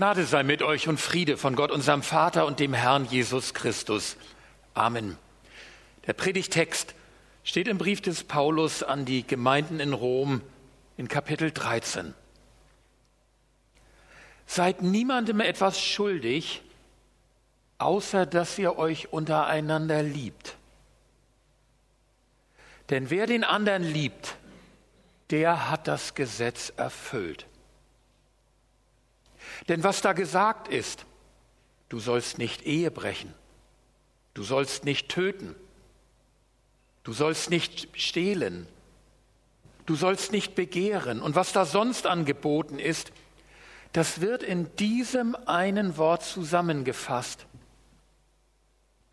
Gnade sei mit euch und Friede von Gott, unserem Vater und dem Herrn Jesus Christus. Amen. Der Predigtext steht im Brief des Paulus an die Gemeinden in Rom in Kapitel 13. Seid niemandem etwas schuldig, außer dass ihr euch untereinander liebt. Denn wer den anderen liebt, der hat das Gesetz erfüllt. Denn was da gesagt ist, du sollst nicht Ehe brechen, du sollst nicht töten, du sollst nicht stehlen, du sollst nicht begehren. Und was da sonst angeboten ist, das wird in diesem einen Wort zusammengefasst.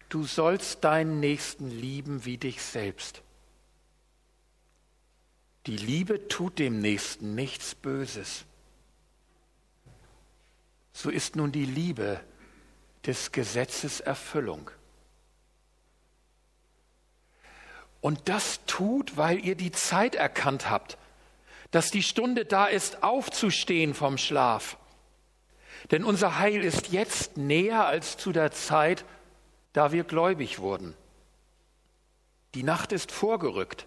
Du sollst deinen Nächsten lieben wie dich selbst. Die Liebe tut dem Nächsten nichts Böses so ist nun die Liebe des Gesetzes Erfüllung. Und das tut, weil ihr die Zeit erkannt habt, dass die Stunde da ist, aufzustehen vom Schlaf. Denn unser Heil ist jetzt näher als zu der Zeit, da wir gläubig wurden. Die Nacht ist vorgerückt,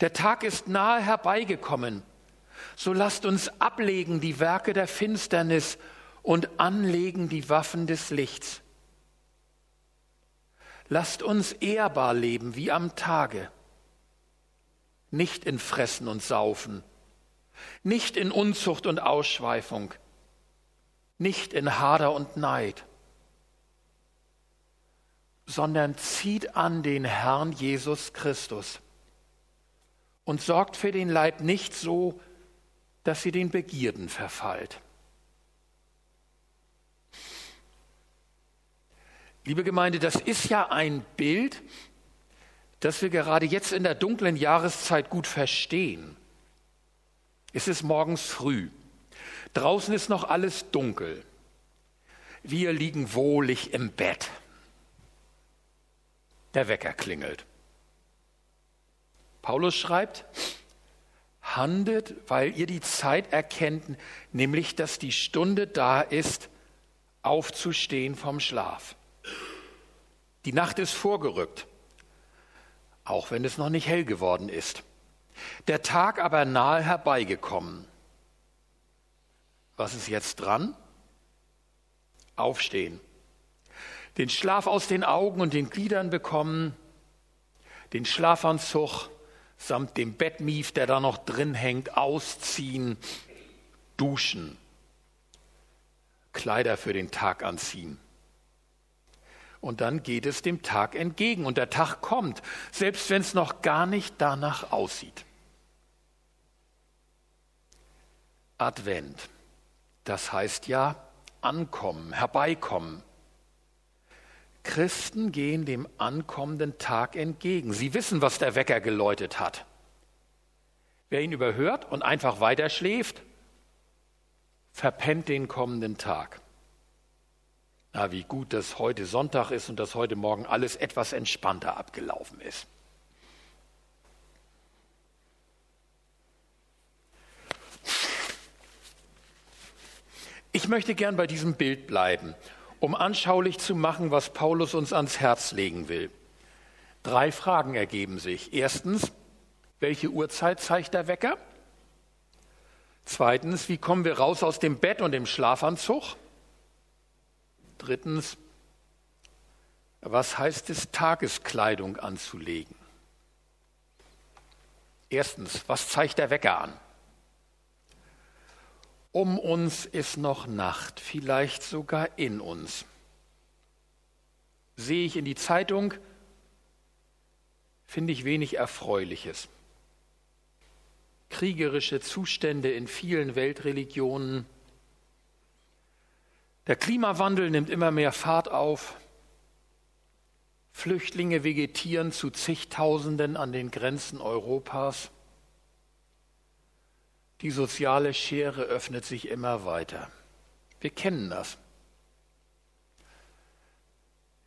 der Tag ist nahe herbeigekommen. So lasst uns ablegen die Werke der Finsternis und anlegen die Waffen des Lichts. Lasst uns ehrbar leben wie am Tage, nicht in Fressen und Saufen, nicht in Unzucht und Ausschweifung, nicht in Hader und Neid, sondern zieht an den Herrn Jesus Christus und sorgt für den Leib nicht so, dass sie den Begierden verfallt. Liebe Gemeinde, das ist ja ein Bild, das wir gerade jetzt in der dunklen Jahreszeit gut verstehen. Es ist morgens früh. Draußen ist noch alles dunkel. Wir liegen wohlig im Bett. Der Wecker klingelt. Paulus schreibt, handelt, weil ihr die Zeit erkennt, nämlich dass die Stunde da ist, aufzustehen vom Schlaf. Die Nacht ist vorgerückt, auch wenn es noch nicht hell geworden ist. Der Tag aber nahe herbeigekommen. Was ist jetzt dran? Aufstehen. Den Schlaf aus den Augen und den Gliedern bekommen, den Schlafanzug samt dem Bettmief, der da noch drin hängt, ausziehen, duschen, Kleider für den Tag anziehen. Und dann geht es dem Tag entgegen und der Tag kommt, selbst wenn es noch gar nicht danach aussieht. Advent, das heißt ja ankommen, herbeikommen. Christen gehen dem ankommenden Tag entgegen. Sie wissen, was der Wecker geläutet hat. Wer ihn überhört und einfach weiter schläft, verpennt den kommenden Tag. Ah, wie gut, dass heute Sonntag ist und dass heute Morgen alles etwas entspannter abgelaufen ist. Ich möchte gern bei diesem Bild bleiben, um anschaulich zu machen, was Paulus uns ans Herz legen will. Drei Fragen ergeben sich. Erstens, welche Uhrzeit zeigt der Wecker? Zweitens, wie kommen wir raus aus dem Bett und dem Schlafanzug? Drittens, was heißt es, Tageskleidung anzulegen? Erstens, was zeigt der Wecker an? Um uns ist noch Nacht, vielleicht sogar in uns. Sehe ich in die Zeitung, finde ich wenig Erfreuliches. Kriegerische Zustände in vielen Weltreligionen, der Klimawandel nimmt immer mehr Fahrt auf. Flüchtlinge vegetieren zu zigtausenden an den Grenzen Europas. Die soziale Schere öffnet sich immer weiter. Wir kennen das.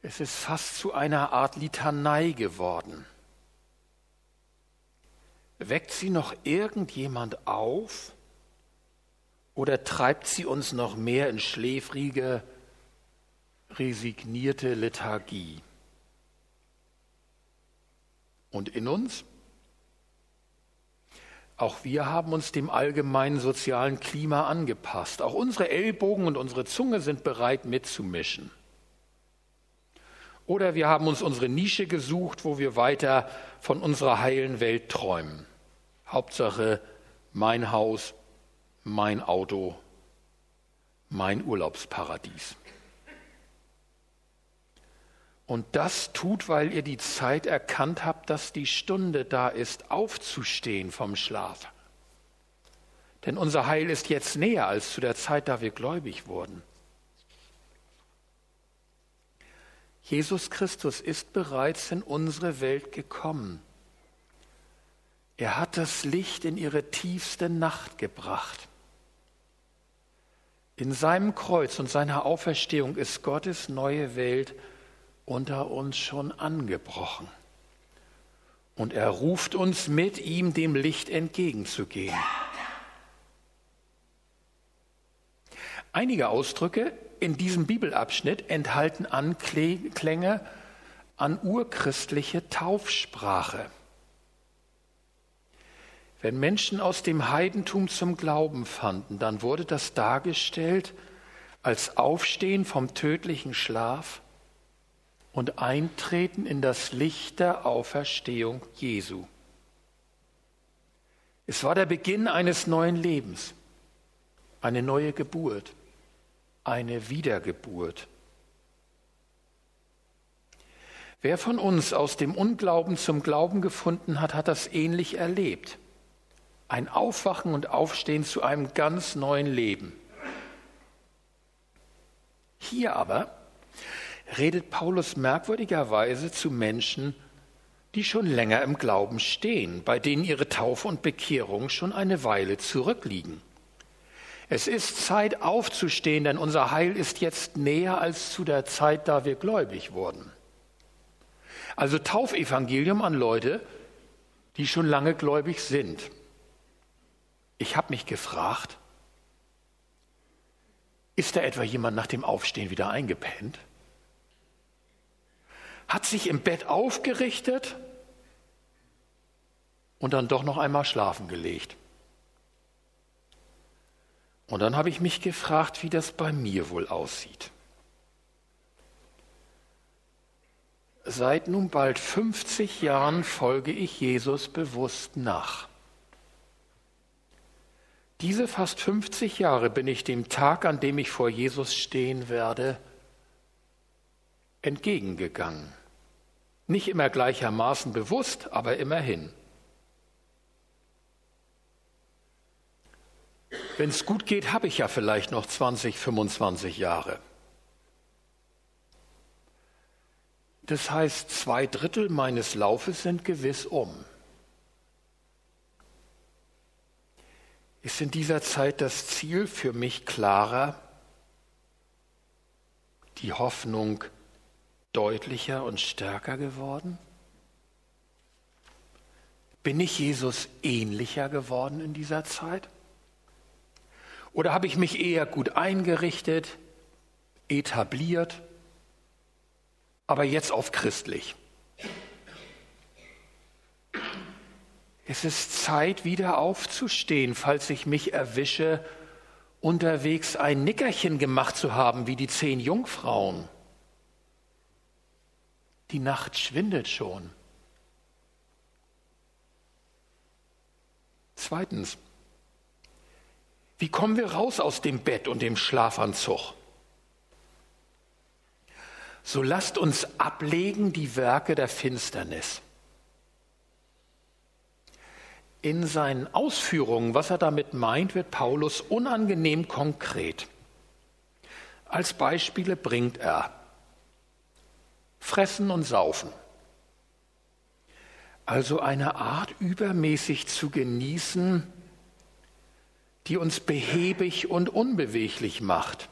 Es ist fast zu einer Art Litanei geworden. Weckt sie noch irgendjemand auf? Oder treibt sie uns noch mehr in schläfrige, resignierte Lethargie? Und in uns? Auch wir haben uns dem allgemeinen sozialen Klima angepasst. Auch unsere Ellbogen und unsere Zunge sind bereit mitzumischen. Oder wir haben uns unsere Nische gesucht, wo wir weiter von unserer heilen Welt träumen. Hauptsache mein Haus, mein Auto, mein Urlaubsparadies. Und das tut, weil ihr die Zeit erkannt habt, dass die Stunde da ist, aufzustehen vom Schlaf. Denn unser Heil ist jetzt näher als zu der Zeit, da wir gläubig wurden. Jesus Christus ist bereits in unsere Welt gekommen. Er hat das Licht in ihre tiefste Nacht gebracht. In seinem Kreuz und seiner Auferstehung ist Gottes neue Welt unter uns schon angebrochen. Und er ruft uns mit ihm dem Licht entgegenzugehen. Einige Ausdrücke in diesem Bibelabschnitt enthalten Anklänge an urchristliche Taufsprache. Wenn Menschen aus dem Heidentum zum Glauben fanden, dann wurde das dargestellt als Aufstehen vom tödlichen Schlaf und Eintreten in das Licht der Auferstehung Jesu. Es war der Beginn eines neuen Lebens, eine neue Geburt, eine Wiedergeburt. Wer von uns aus dem Unglauben zum Glauben gefunden hat, hat das ähnlich erlebt. Ein Aufwachen und Aufstehen zu einem ganz neuen Leben. Hier aber redet Paulus merkwürdigerweise zu Menschen, die schon länger im Glauben stehen, bei denen ihre Taufe und Bekehrung schon eine Weile zurückliegen. Es ist Zeit aufzustehen, denn unser Heil ist jetzt näher als zu der Zeit, da wir gläubig wurden. Also Taufevangelium an Leute, die schon lange gläubig sind. Ich habe mich gefragt, ist da etwa jemand nach dem Aufstehen wieder eingepennt? hat sich im Bett aufgerichtet und dann doch noch einmal schlafen gelegt. Und dann habe ich mich gefragt, wie das bei mir wohl aussieht. Seit nun bald 50 Jahren folge ich Jesus bewusst nach. Diese fast 50 Jahre bin ich dem Tag, an dem ich vor Jesus stehen werde, entgegengegangen. Nicht immer gleichermaßen bewusst, aber immerhin. Wenn es gut geht, habe ich ja vielleicht noch 20, 25 Jahre. Das heißt, zwei Drittel meines Laufes sind gewiss um. Ist in dieser Zeit das Ziel für mich klarer, die Hoffnung deutlicher und stärker geworden? Bin ich Jesus ähnlicher geworden in dieser Zeit? Oder habe ich mich eher gut eingerichtet, etabliert, aber jetzt auf christlich? Es ist Zeit, wieder aufzustehen, falls ich mich erwische, unterwegs ein Nickerchen gemacht zu haben, wie die zehn Jungfrauen. Die Nacht schwindet schon. Zweitens, wie kommen wir raus aus dem Bett und dem Schlafanzug? So lasst uns ablegen die Werke der Finsternis. In seinen Ausführungen, was er damit meint, wird Paulus unangenehm konkret. Als Beispiele bringt er fressen und saufen. Also eine Art übermäßig zu genießen, die uns behäbig und unbeweglich macht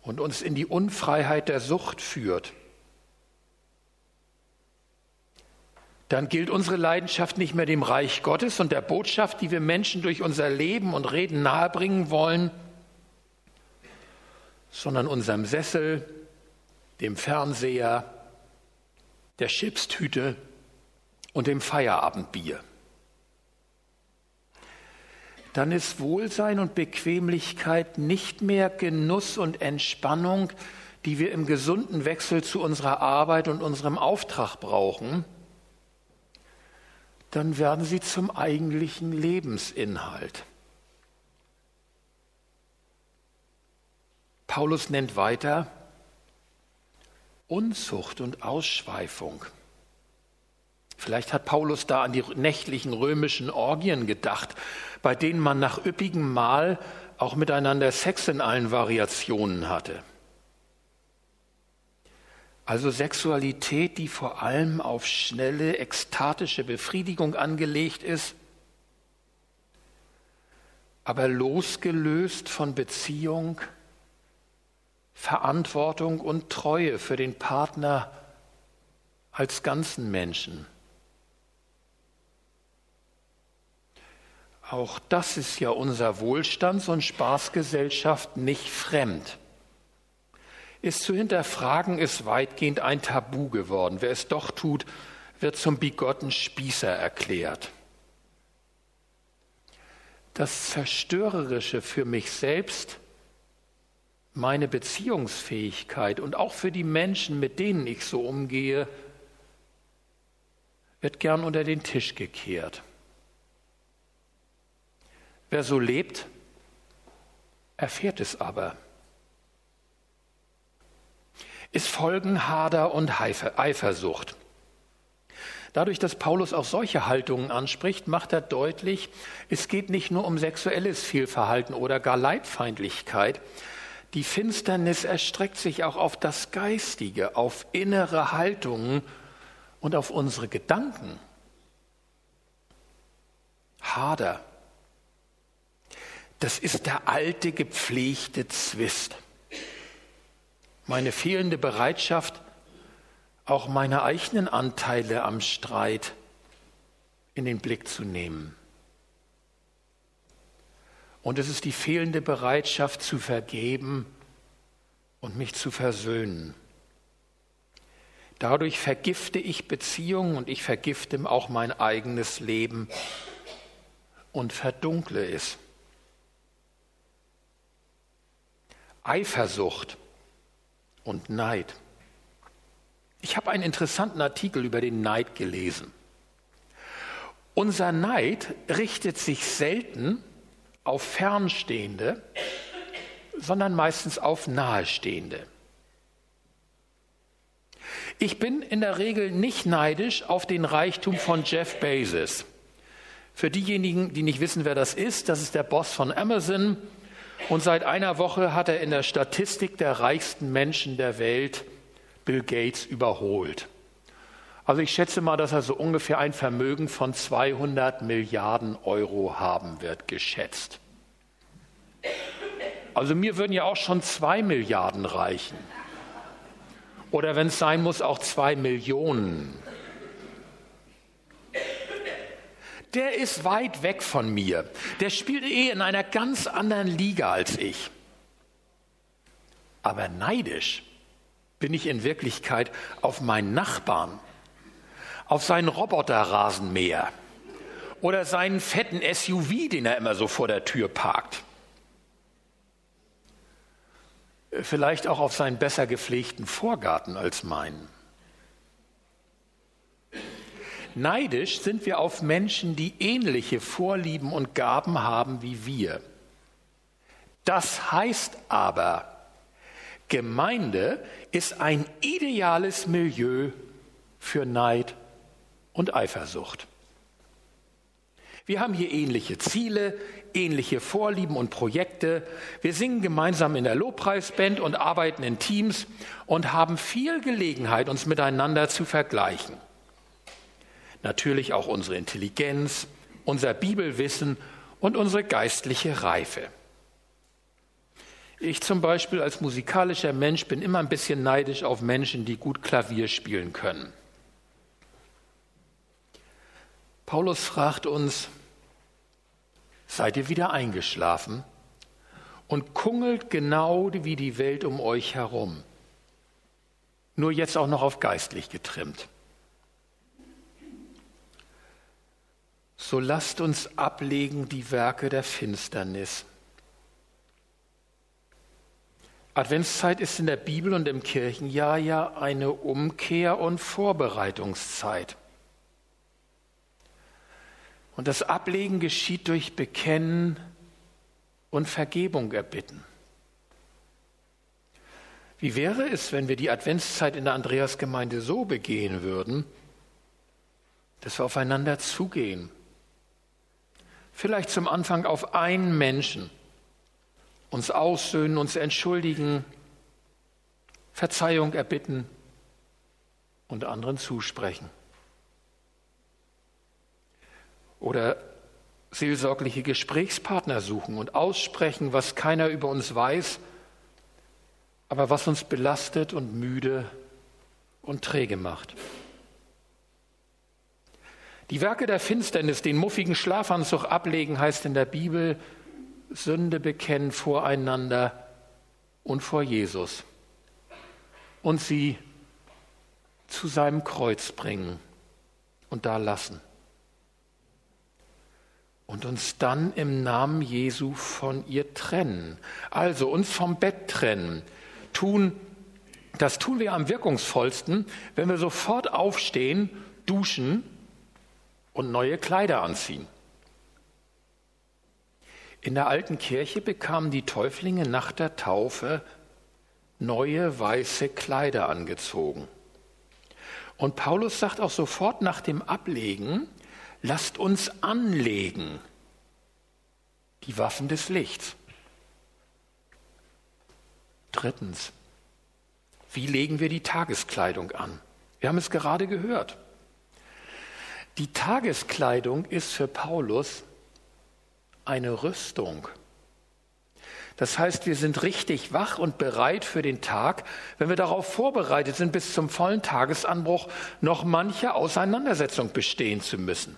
und uns in die Unfreiheit der Sucht führt. Dann gilt unsere Leidenschaft nicht mehr dem Reich Gottes und der Botschaft, die wir Menschen durch unser Leben und Reden nahebringen wollen, sondern unserem Sessel, dem Fernseher, der Chipstüte und dem Feierabendbier. Dann ist Wohlsein und Bequemlichkeit nicht mehr Genuss und Entspannung, die wir im gesunden Wechsel zu unserer Arbeit und unserem Auftrag brauchen, dann werden sie zum eigentlichen Lebensinhalt. Paulus nennt weiter Unzucht und Ausschweifung. Vielleicht hat Paulus da an die nächtlichen römischen Orgien gedacht, bei denen man nach üppigem Mahl auch miteinander Sex in allen Variationen hatte. Also Sexualität, die vor allem auf schnelle, ekstatische Befriedigung angelegt ist, aber losgelöst von Beziehung, Verantwortung und Treue für den Partner als ganzen Menschen. Auch das ist ja unserer Wohlstands- und Spaßgesellschaft nicht fremd ist zu hinterfragen, ist weitgehend ein Tabu geworden. Wer es doch tut, wird zum bigotten Spießer erklärt. Das Zerstörerische für mich selbst, meine Beziehungsfähigkeit und auch für die Menschen, mit denen ich so umgehe, wird gern unter den Tisch gekehrt. Wer so lebt, erfährt es aber ist Folgenhader und Eifersucht. Dadurch, dass Paulus auch solche Haltungen anspricht, macht er deutlich, es geht nicht nur um sexuelles Fehlverhalten oder gar Leibfeindlichkeit. Die Finsternis erstreckt sich auch auf das Geistige, auf innere Haltungen und auf unsere Gedanken. Hader, das ist der alte gepflegte Zwist meine fehlende Bereitschaft, auch meine eigenen Anteile am Streit in den Blick zu nehmen. Und es ist die fehlende Bereitschaft zu vergeben und mich zu versöhnen. Dadurch vergifte ich Beziehungen und ich vergifte auch mein eigenes Leben und verdunkle es. Eifersucht und Neid. Ich habe einen interessanten Artikel über den Neid gelesen. Unser Neid richtet sich selten auf Fernstehende, sondern meistens auf Nahestehende. Ich bin in der Regel nicht neidisch auf den Reichtum von Jeff Bezos. Für diejenigen, die nicht wissen, wer das ist, das ist der Boss von Amazon, und seit einer Woche hat er in der Statistik der reichsten Menschen der Welt Bill Gates überholt. Also ich schätze mal, dass er so ungefähr ein Vermögen von 200 Milliarden Euro haben wird, geschätzt. Also mir würden ja auch schon zwei Milliarden reichen. Oder wenn es sein muss, auch zwei Millionen. Der ist weit weg von mir. Der spielt eh in einer ganz anderen Liga als ich. Aber neidisch bin ich in Wirklichkeit auf meinen Nachbarn, auf seinen Roboterrasenmäher oder seinen fetten SUV, den er immer so vor der Tür parkt. Vielleicht auch auf seinen besser gepflegten Vorgarten als meinen. Neidisch sind wir auf Menschen, die ähnliche Vorlieben und Gaben haben wie wir. Das heißt aber, Gemeinde ist ein ideales Milieu für Neid und Eifersucht. Wir haben hier ähnliche Ziele, ähnliche Vorlieben und Projekte. Wir singen gemeinsam in der Lobpreisband und arbeiten in Teams und haben viel Gelegenheit, uns miteinander zu vergleichen natürlich auch unsere Intelligenz, unser Bibelwissen und unsere geistliche Reife. Ich zum Beispiel als musikalischer Mensch bin immer ein bisschen neidisch auf Menschen, die gut Klavier spielen können. Paulus fragt uns, seid ihr wieder eingeschlafen und kungelt genau wie die Welt um euch herum, nur jetzt auch noch auf geistlich getrimmt. So lasst uns ablegen die Werke der Finsternis. Adventszeit ist in der Bibel und im Kirchenjahr ja eine Umkehr und Vorbereitungszeit. Und das Ablegen geschieht durch Bekennen und Vergebung erbitten. Wie wäre es, wenn wir die Adventszeit in der Andreasgemeinde so begehen würden, dass wir aufeinander zugehen? Vielleicht zum Anfang auf einen Menschen, uns aussöhnen, uns entschuldigen, Verzeihung erbitten und anderen zusprechen. oder seelsorgliche Gesprächspartner suchen und aussprechen, was keiner über uns weiß, aber was uns belastet und müde und träge macht. Die Werke der Finsternis, den muffigen Schlafanzug ablegen, heißt in der Bibel, Sünde bekennen voreinander und vor Jesus und sie zu seinem Kreuz bringen und da lassen und uns dann im Namen Jesu von ihr trennen. Also uns vom Bett trennen. Tun, das tun wir am wirkungsvollsten, wenn wir sofort aufstehen, duschen und neue Kleider anziehen. In der alten Kirche bekamen die Täuflinge nach der Taufe neue weiße Kleider angezogen. Und Paulus sagt auch sofort nach dem Ablegen, lasst uns anlegen die Waffen des Lichts. Drittens, wie legen wir die Tageskleidung an? Wir haben es gerade gehört. Die Tageskleidung ist für Paulus eine Rüstung. Das heißt, wir sind richtig wach und bereit für den Tag, wenn wir darauf vorbereitet sind, bis zum vollen Tagesanbruch noch manche Auseinandersetzung bestehen zu müssen.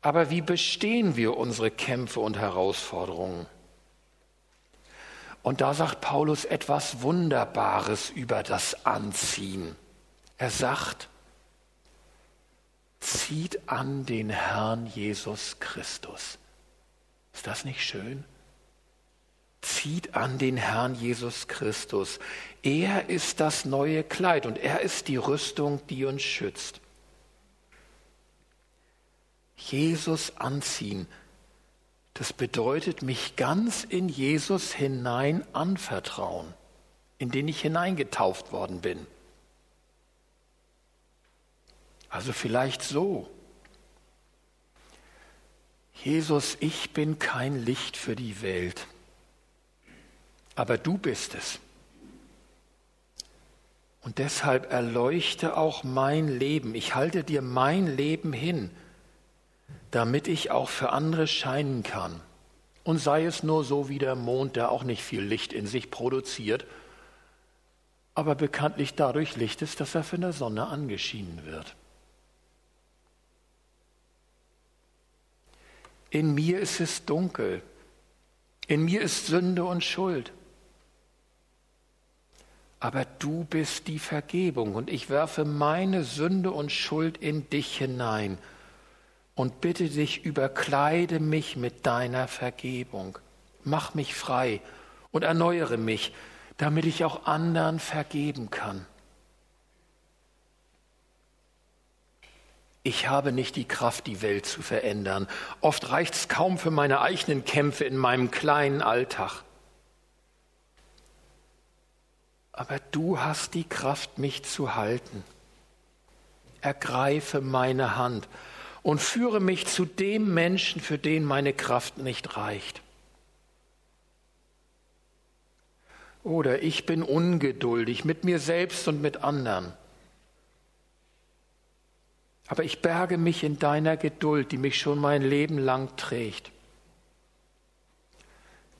Aber wie bestehen wir unsere Kämpfe und Herausforderungen? Und da sagt Paulus etwas Wunderbares über das Anziehen. Er sagt, zieht an den Herrn Jesus Christus. Ist das nicht schön? Zieht an den Herrn Jesus Christus. Er ist das neue Kleid und er ist die Rüstung, die uns schützt. Jesus anziehen, das bedeutet mich ganz in Jesus hinein anvertrauen, in den ich hineingetauft worden bin. Also vielleicht so. Jesus, ich bin kein Licht für die Welt, aber du bist es. Und deshalb erleuchte auch mein Leben. Ich halte dir mein Leben hin damit ich auch für andere scheinen kann. Und sei es nur so wie der Mond, der auch nicht viel Licht in sich produziert, aber bekanntlich dadurch Licht ist, dass er von der Sonne angeschienen wird. In mir ist es dunkel, in mir ist Sünde und Schuld. Aber du bist die Vergebung und ich werfe meine Sünde und Schuld in dich hinein und bitte dich, überkleide mich mit deiner Vergebung. Mach mich frei und erneuere mich, damit ich auch anderen vergeben kann. Ich habe nicht die Kraft, die Welt zu verändern. Oft reicht es kaum für meine eigenen Kämpfe in meinem kleinen Alltag. Aber du hast die Kraft, mich zu halten. Ergreife meine Hand und führe mich zu dem Menschen, für den meine Kraft nicht reicht. Oder ich bin ungeduldig mit mir selbst und mit anderen. Aber ich berge mich in deiner Geduld, die mich schon mein Leben lang trägt.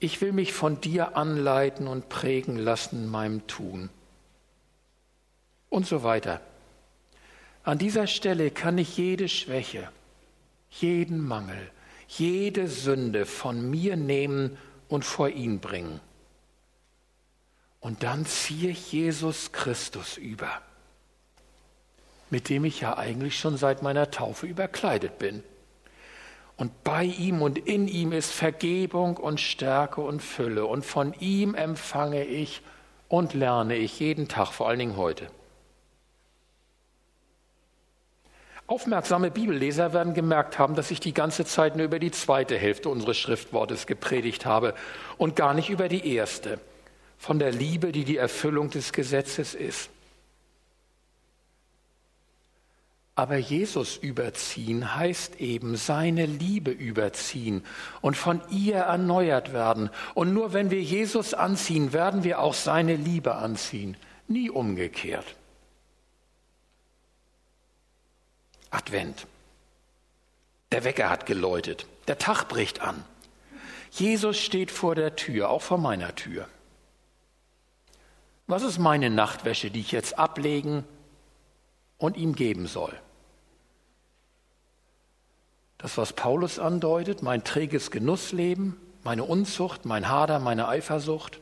Ich will mich von dir anleiten und prägen lassen in meinem Tun. Und so weiter. An dieser Stelle kann ich jede Schwäche, jeden Mangel, jede Sünde von mir nehmen und vor ihn bringen. Und dann ziehe ich Jesus Christus über, mit dem ich ja eigentlich schon seit meiner Taufe überkleidet bin. Und bei ihm und in ihm ist Vergebung und Stärke und Fülle. Und von ihm empfange ich und lerne ich jeden Tag, vor allen Dingen heute. Aufmerksame Bibelleser werden gemerkt haben, dass ich die ganze Zeit nur über die zweite Hälfte unseres Schriftwortes gepredigt habe und gar nicht über die erste, von der Liebe, die die Erfüllung des Gesetzes ist. Aber Jesus überziehen heißt eben seine Liebe überziehen und von ihr erneuert werden. Und nur wenn wir Jesus anziehen, werden wir auch seine Liebe anziehen, nie umgekehrt. Advent. Der Wecker hat geläutet. Der Tag bricht an. Jesus steht vor der Tür, auch vor meiner Tür. Was ist meine Nachtwäsche, die ich jetzt ablegen und ihm geben soll? Das, was Paulus andeutet, mein träges Genussleben, meine Unzucht, mein Hader, meine Eifersucht.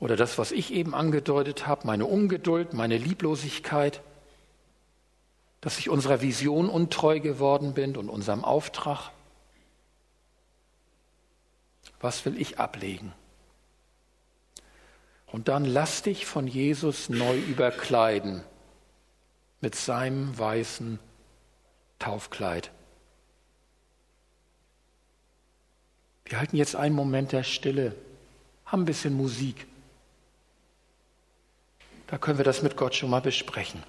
Oder das, was ich eben angedeutet habe, meine Ungeduld, meine Lieblosigkeit, dass ich unserer Vision untreu geworden bin und unserem Auftrag? Was will ich ablegen? Und dann lass dich von Jesus neu überkleiden mit seinem weißen Taufkleid. Wir halten jetzt einen Moment der Stille, haben ein bisschen Musik. Da können wir das mit Gott schon mal besprechen.